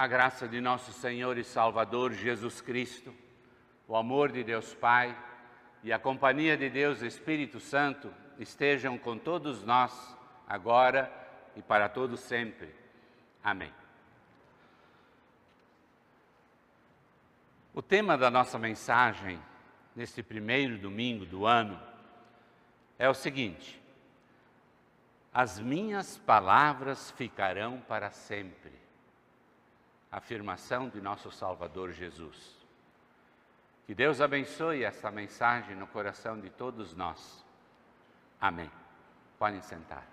A graça de nosso Senhor e Salvador Jesus Cristo, o amor de Deus Pai e a companhia de Deus Espírito Santo estejam com todos nós, agora e para todo sempre. Amém. O tema da nossa mensagem neste primeiro domingo do ano é o seguinte: As minhas palavras ficarão para sempre afirmação de nosso Salvador Jesus. Que Deus abençoe esta mensagem no coração de todos nós. Amém. Podem sentar.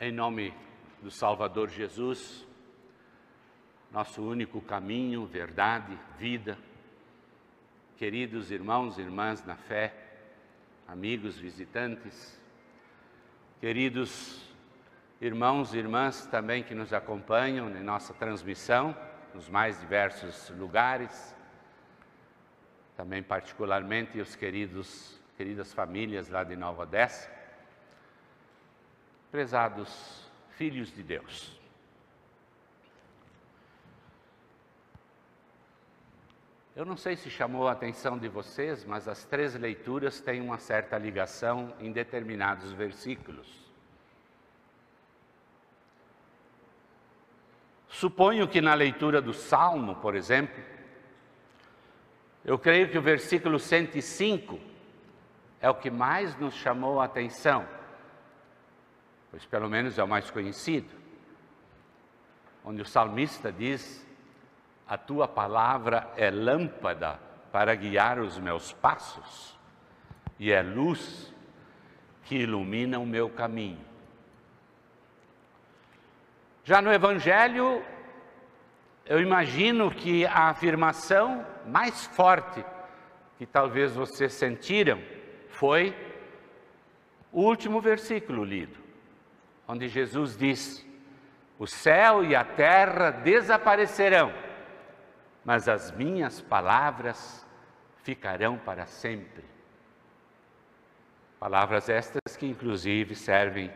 Em nome do Salvador Jesus, nosso único caminho, verdade, vida. Queridos irmãos e irmãs na fé, amigos visitantes, queridos irmãos e irmãs também que nos acompanham em nossa transmissão, nos mais diversos lugares, também particularmente os queridos, queridas famílias lá de Nova Odessa, prezados filhos de Deus. Eu não sei se chamou a atenção de vocês, mas as três leituras têm uma certa ligação em determinados versículos. Suponho que na leitura do Salmo, por exemplo, eu creio que o versículo 105 é o que mais nos chamou a atenção, pois pelo menos é o mais conhecido, onde o salmista diz: a tua palavra é lâmpada para guiar os meus passos e é luz que ilumina o meu caminho. Já no Evangelho, eu imagino que a afirmação mais forte que talvez vocês sentiram foi o último versículo lido, onde Jesus diz: O céu e a terra desaparecerão mas as minhas palavras ficarão para sempre. Palavras estas que, inclusive, servem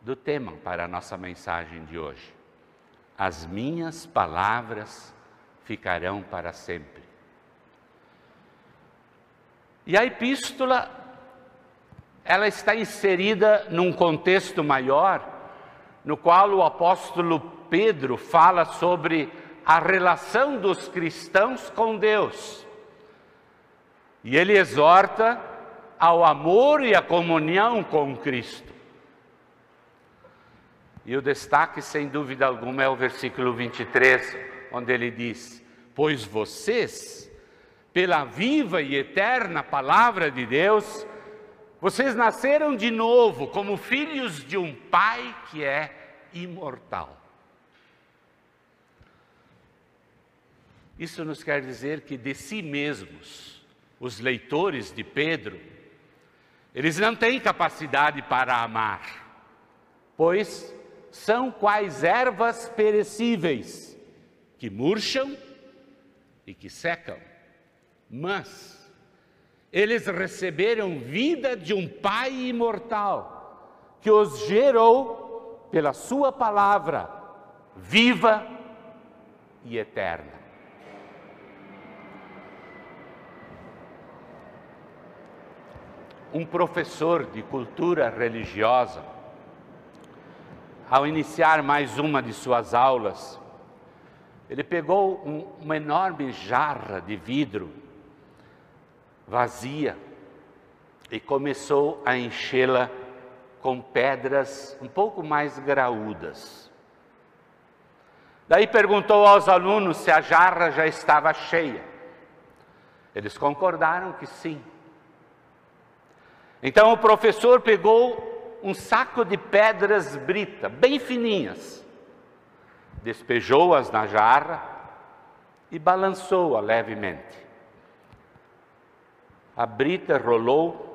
do tema para a nossa mensagem de hoje. As minhas palavras ficarão para sempre. E a epístola, ela está inserida num contexto maior, no qual o apóstolo Pedro fala sobre a relação dos cristãos com Deus. E ele exorta ao amor e à comunhão com Cristo. E o destaque, sem dúvida alguma, é o versículo 23, onde ele diz: Pois vocês, pela viva e eterna palavra de Deus, vocês nasceram de novo como filhos de um Pai que é imortal. Isso nos quer dizer que de si mesmos, os leitores de Pedro, eles não têm capacidade para amar, pois são quais ervas perecíveis, que murcham e que secam. Mas eles receberam vida de um Pai imortal, que os gerou pela Sua palavra, viva e eterna. Um professor de cultura religiosa, ao iniciar mais uma de suas aulas, ele pegou um, uma enorme jarra de vidro vazia e começou a enchê-la com pedras um pouco mais graúdas. Daí perguntou aos alunos se a jarra já estava cheia. Eles concordaram que sim. Então o professor pegou um saco de pedras brita, bem fininhas, despejou-as na jarra e balançou-a levemente. A brita rolou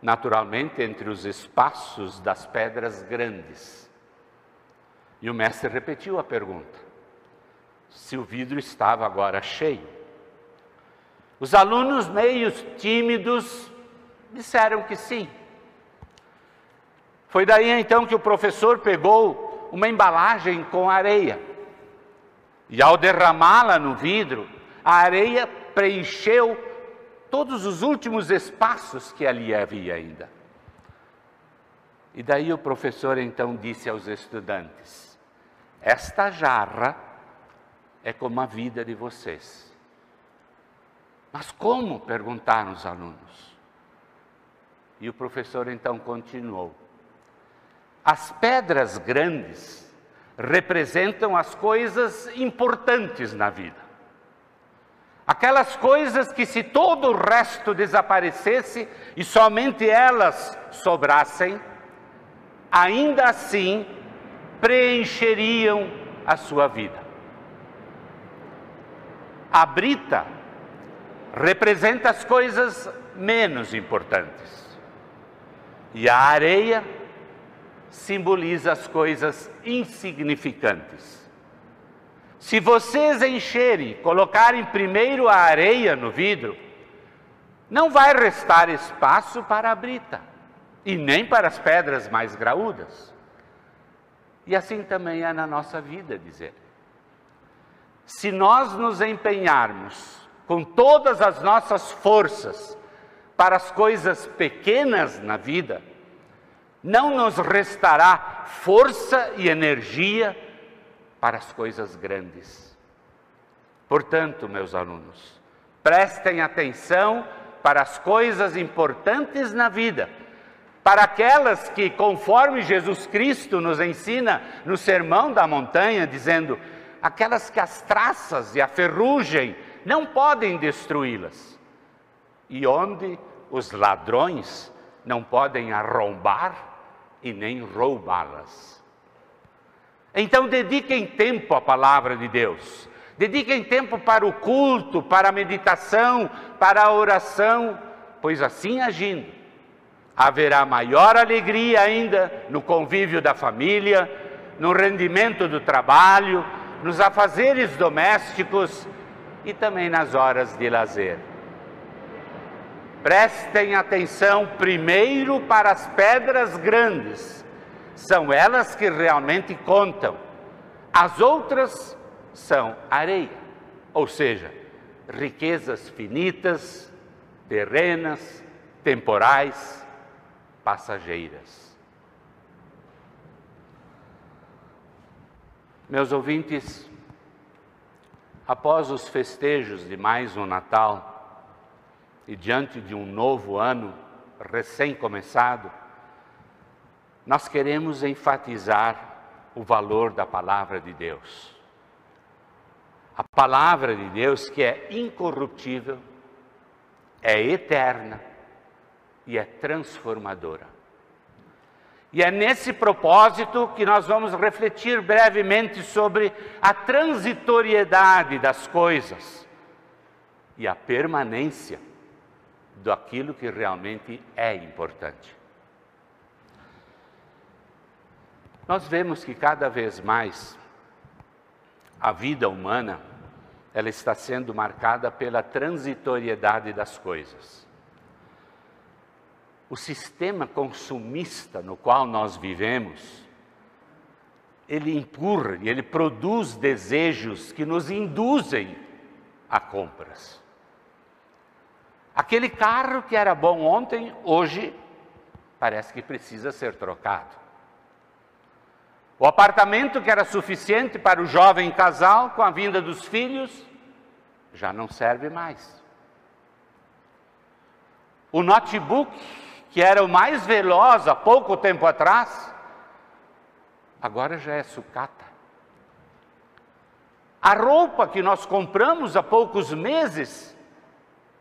naturalmente entre os espaços das pedras grandes. E o mestre repetiu a pergunta: se o vidro estava agora cheio. Os alunos, meio tímidos, disseram que sim. Foi daí então que o professor pegou uma embalagem com areia. E ao derramá-la no vidro, a areia preencheu todos os últimos espaços que ali havia ainda. E daí o professor então disse aos estudantes: Esta jarra é como a vida de vocês. Mas como? perguntaram os alunos. E o professor então continuou: As pedras grandes representam as coisas importantes na vida. Aquelas coisas que, se todo o resto desaparecesse e somente elas sobrassem, ainda assim preencheriam a sua vida. A brita representa as coisas menos importantes, e a areia simboliza as coisas insignificantes. Se vocês encherem, colocarem primeiro a areia no vidro, não vai restar espaço para a brita e nem para as pedras mais graúdas. E assim também é na nossa vida, dizer. Se nós nos empenharmos com todas as nossas forças para as coisas pequenas na vida, não nos restará força e energia para as coisas grandes. Portanto, meus alunos, prestem atenção para as coisas importantes na vida, para aquelas que, conforme Jesus Cristo nos ensina no Sermão da Montanha, dizendo, aquelas que as traças e a ferrugem não podem destruí-las, e onde os ladrões não podem arrombar e nem roubá-las. Então dediquem tempo à palavra de Deus, dediquem tempo para o culto, para a meditação, para a oração, pois assim agindo, haverá maior alegria ainda no convívio da família, no rendimento do trabalho, nos afazeres domésticos e também nas horas de lazer. Prestem atenção primeiro para as pedras grandes, são elas que realmente contam. As outras são areia, ou seja, riquezas finitas, terrenas, temporais, passageiras. Meus ouvintes, após os festejos de mais um Natal, e diante de um novo ano recém-começado, nós queremos enfatizar o valor da palavra de Deus. A palavra de Deus que é incorruptível, é eterna e é transformadora. E é nesse propósito que nós vamos refletir brevemente sobre a transitoriedade das coisas e a permanência daquilo que realmente é importante. Nós vemos que cada vez mais a vida humana ela está sendo marcada pela transitoriedade das coisas. O sistema consumista no qual nós vivemos, ele empurra e ele produz desejos que nos induzem a compras. Aquele carro que era bom ontem, hoje parece que precisa ser trocado. O apartamento que era suficiente para o jovem casal com a vinda dos filhos já não serve mais. O notebook, que era o mais veloz há pouco tempo atrás, agora já é sucata. A roupa que nós compramos há poucos meses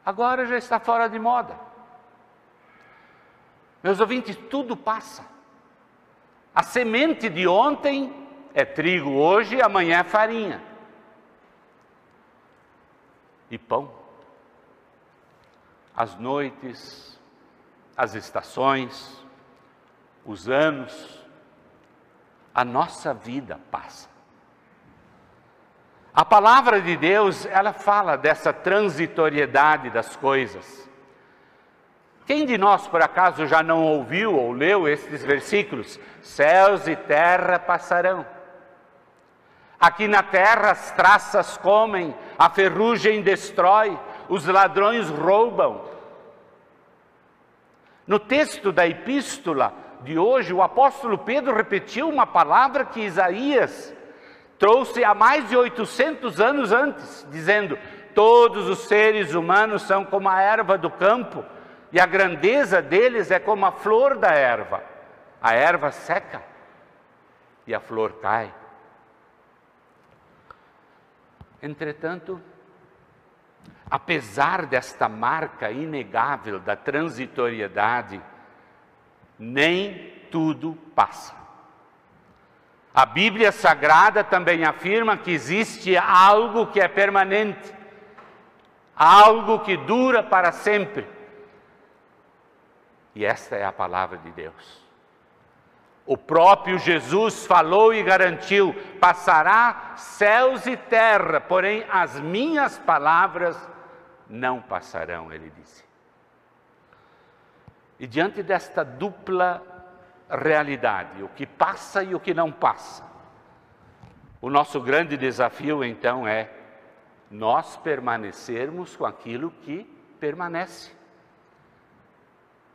agora já está fora de moda. Meus ouvintes, tudo passa. A semente de ontem é trigo hoje, amanhã é farinha. E pão. As noites, as estações, os anos, a nossa vida passa. A palavra de Deus, ela fala dessa transitoriedade das coisas. Quem de nós, por acaso, já não ouviu ou leu estes versículos? Céus e terra passarão. Aqui na terra as traças comem, a ferrugem destrói, os ladrões roubam. No texto da epístola de hoje, o apóstolo Pedro repetiu uma palavra que Isaías trouxe há mais de 800 anos antes, dizendo: Todos os seres humanos são como a erva do campo, e a grandeza deles é como a flor da erva. A erva seca e a flor cai. Entretanto, apesar desta marca inegável da transitoriedade, nem tudo passa. A Bíblia Sagrada também afirma que existe algo que é permanente, algo que dura para sempre. E esta é a palavra de Deus. O próprio Jesus falou e garantiu: passará céus e terra, porém as minhas palavras não passarão, ele disse. E diante desta dupla realidade, o que passa e o que não passa, o nosso grande desafio então é nós permanecermos com aquilo que permanece.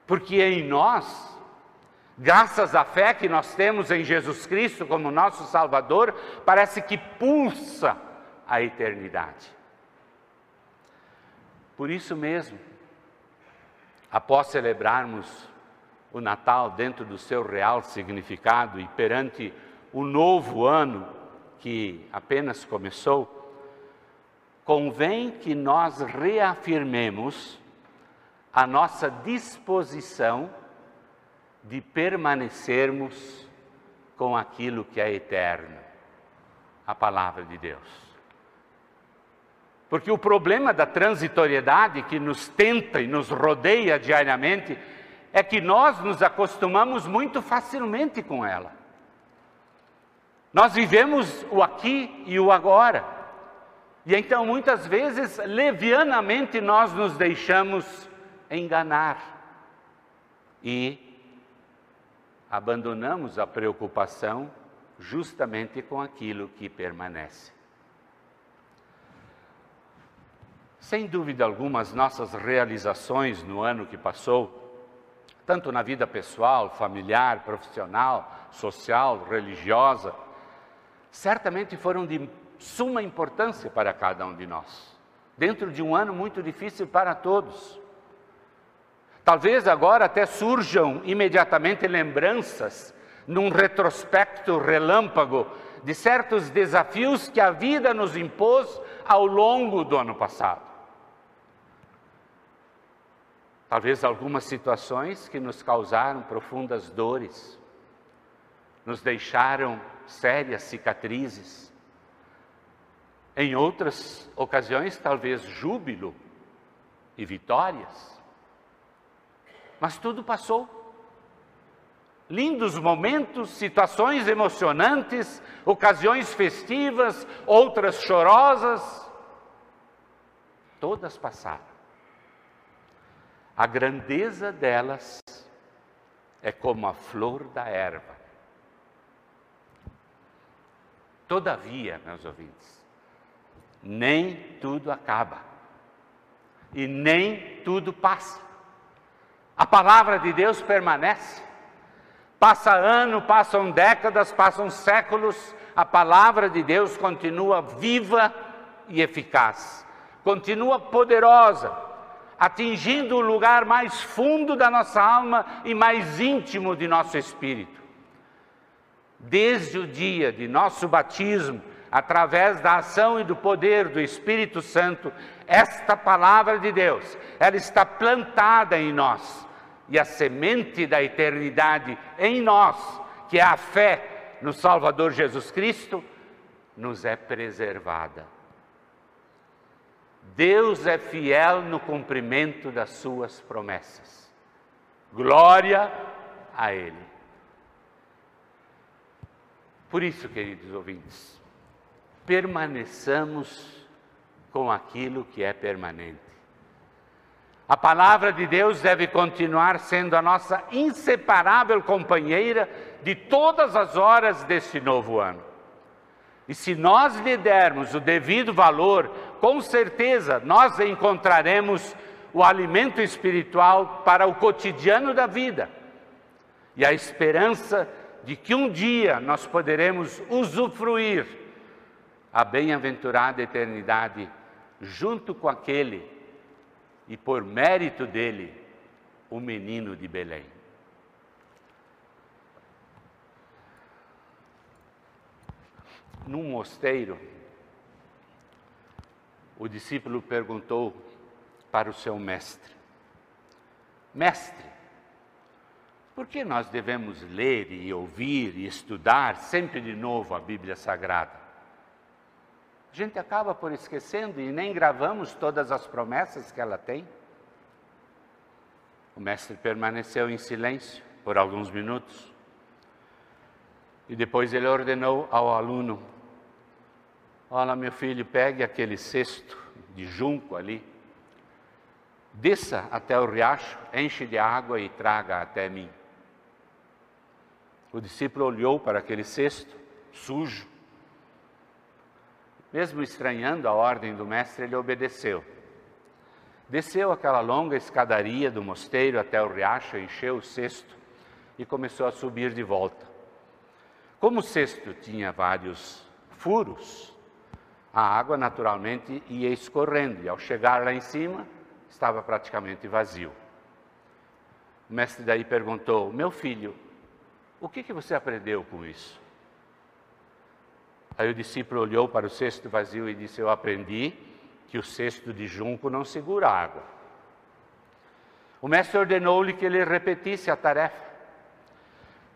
Porque em nós graças à fé que nós temos em Jesus Cristo como nosso Salvador, parece que pulsa a eternidade. Por isso mesmo, após celebrarmos o Natal dentro do seu real significado e perante o novo ano que apenas começou, convém que nós reafirmemos a nossa disposição de permanecermos com aquilo que é eterno, a palavra de Deus. Porque o problema da transitoriedade que nos tenta e nos rodeia diariamente é que nós nos acostumamos muito facilmente com ela. Nós vivemos o aqui e o agora. E então muitas vezes, levianamente, nós nos deixamos enganar. E abandonamos a preocupação justamente com aquilo que permanece. Sem dúvida alguma, as nossas realizações no ano que passou, tanto na vida pessoal, familiar, profissional, social, religiosa, certamente foram de suma importância para cada um de nós, dentro de um ano muito difícil para todos. Talvez agora até surjam imediatamente lembranças, num retrospecto relâmpago, de certos desafios que a vida nos impôs ao longo do ano passado. Talvez algumas situações que nos causaram profundas dores, nos deixaram sérias cicatrizes. Em outras ocasiões, talvez júbilo e vitórias. Mas tudo passou. Lindos momentos, situações emocionantes, ocasiões festivas, outras chorosas, todas passaram. A grandeza delas é como a flor da erva. Todavia, meus ouvintes, nem tudo acaba e nem tudo passa. A palavra de Deus permanece. Passa ano, passam décadas, passam séculos, a palavra de Deus continua viva e eficaz, continua poderosa, atingindo o lugar mais fundo da nossa alma e mais íntimo de nosso espírito. Desde o dia de nosso batismo, através da ação e do poder do Espírito Santo, esta palavra de Deus, ela está plantada em nós e a semente da eternidade em nós, que é a fé no Salvador Jesus Cristo, nos é preservada. Deus é fiel no cumprimento das suas promessas. Glória a Ele. Por isso, queridos ouvintes, permaneçamos com aquilo que é permanente. A palavra de Deus deve continuar sendo a nossa inseparável companheira de todas as horas deste novo ano. E se nós lhe dermos o devido valor, com certeza nós encontraremos o alimento espiritual para o cotidiano da vida e a esperança de que um dia nós poderemos usufruir a bem-aventurada eternidade junto com aquele e por mérito dele, o menino de Belém. Num mosteiro, o discípulo perguntou para o seu mestre: Mestre, por que nós devemos ler e ouvir e estudar sempre de novo a Bíblia Sagrada? A gente acaba por esquecendo e nem gravamos todas as promessas que ela tem. O mestre permaneceu em silêncio por alguns minutos. E depois ele ordenou ao aluno: Olha, meu filho, pegue aquele cesto de junco ali, desça até o riacho, enche de água e traga até mim. O discípulo olhou para aquele cesto, sujo, mesmo estranhando a ordem do mestre, ele obedeceu. Desceu aquela longa escadaria do mosteiro até o riacho, encheu o cesto e começou a subir de volta. Como o cesto tinha vários furos, a água naturalmente ia escorrendo e ao chegar lá em cima estava praticamente vazio. O mestre daí perguntou: Meu filho, o que, que você aprendeu com isso? Aí o discípulo olhou para o cesto vazio e disse: Eu aprendi que o cesto de junco não segura água. O mestre ordenou-lhe que ele repetisse a tarefa.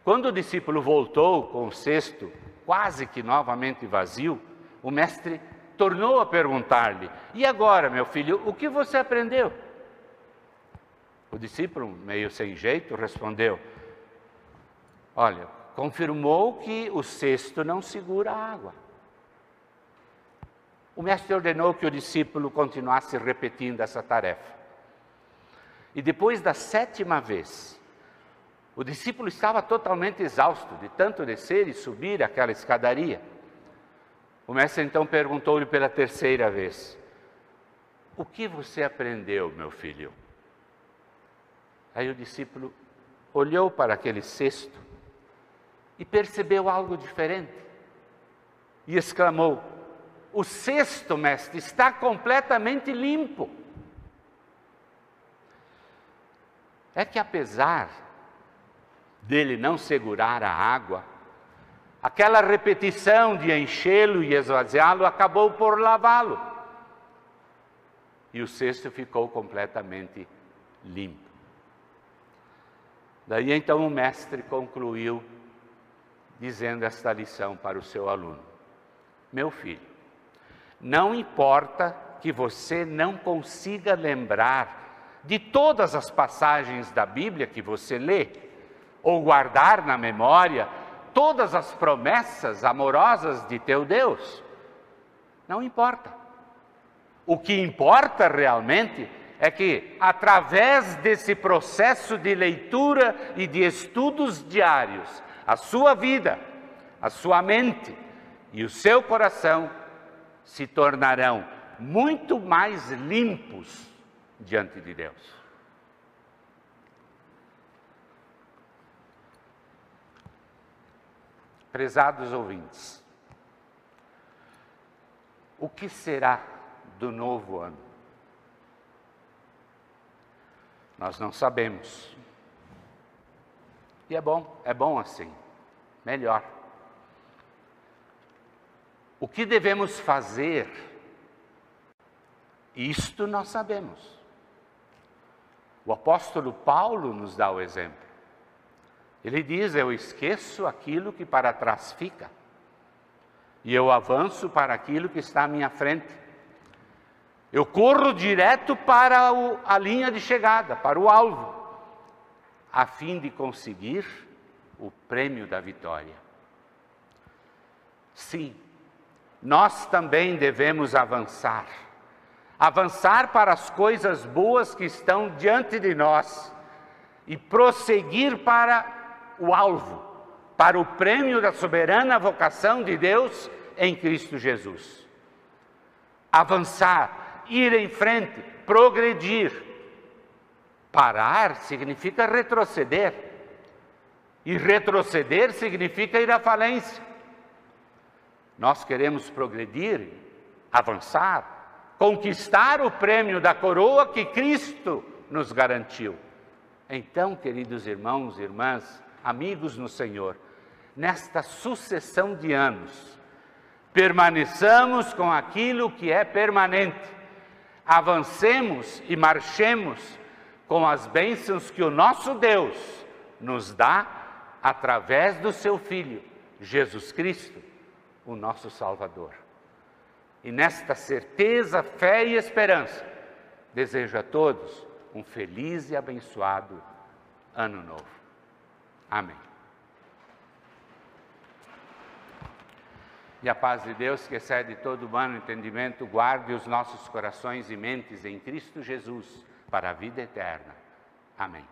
Quando o discípulo voltou com o cesto quase que novamente vazio, o mestre tornou a perguntar-lhe: E agora, meu filho, o que você aprendeu? O discípulo, meio sem jeito, respondeu: Olha, confirmou que o cesto não segura a água. O mestre ordenou que o discípulo continuasse repetindo essa tarefa. E depois da sétima vez, o discípulo estava totalmente exausto de tanto descer e subir aquela escadaria. O mestre então perguntou-lhe pela terceira vez: O que você aprendeu, meu filho? Aí o discípulo olhou para aquele cesto e percebeu algo diferente. E exclamou: O cesto, mestre, está completamente limpo. É que apesar dele não segurar a água, aquela repetição de enchê-lo e esvaziá-lo acabou por lavá-lo. E o cesto ficou completamente limpo. Daí então o mestre concluiu dizendo esta lição para o seu aluno: Meu filho, não importa que você não consiga lembrar de todas as passagens da Bíblia que você lê, ou guardar na memória todas as promessas amorosas de teu Deus. Não importa. O que importa realmente é que, através desse processo de leitura e de estudos diários, a sua vida, a sua mente e o seu coração se tornarão muito mais limpos diante de Deus. Prezados ouvintes, o que será do novo ano? Nós não sabemos. E é bom, é bom assim melhor. O que devemos fazer? Isto nós sabemos. O apóstolo Paulo nos dá o exemplo. Ele diz: Eu esqueço aquilo que para trás fica, e eu avanço para aquilo que está à minha frente. Eu corro direto para o, a linha de chegada, para o alvo, a fim de conseguir o prêmio da vitória. Sim, nós também devemos avançar. Avançar para as coisas boas que estão diante de nós e prosseguir para o alvo, para o prêmio da soberana vocação de Deus em Cristo Jesus. Avançar, ir em frente, progredir. Parar significa retroceder. E retroceder significa ir à falência. Nós queremos progredir, avançar, conquistar o prêmio da coroa que Cristo nos garantiu. Então, queridos irmãos e irmãs, amigos no Senhor, nesta sucessão de anos, permaneçamos com aquilo que é permanente, avancemos e marchemos com as bênçãos que o nosso Deus nos dá através do seu Filho, Jesus Cristo o nosso Salvador. E nesta certeza, fé e esperança, desejo a todos um feliz e abençoado Ano Novo. Amém. E a paz de Deus, que excede todo humano entendimento, guarde os nossos corações e mentes em Cristo Jesus para a vida eterna. Amém.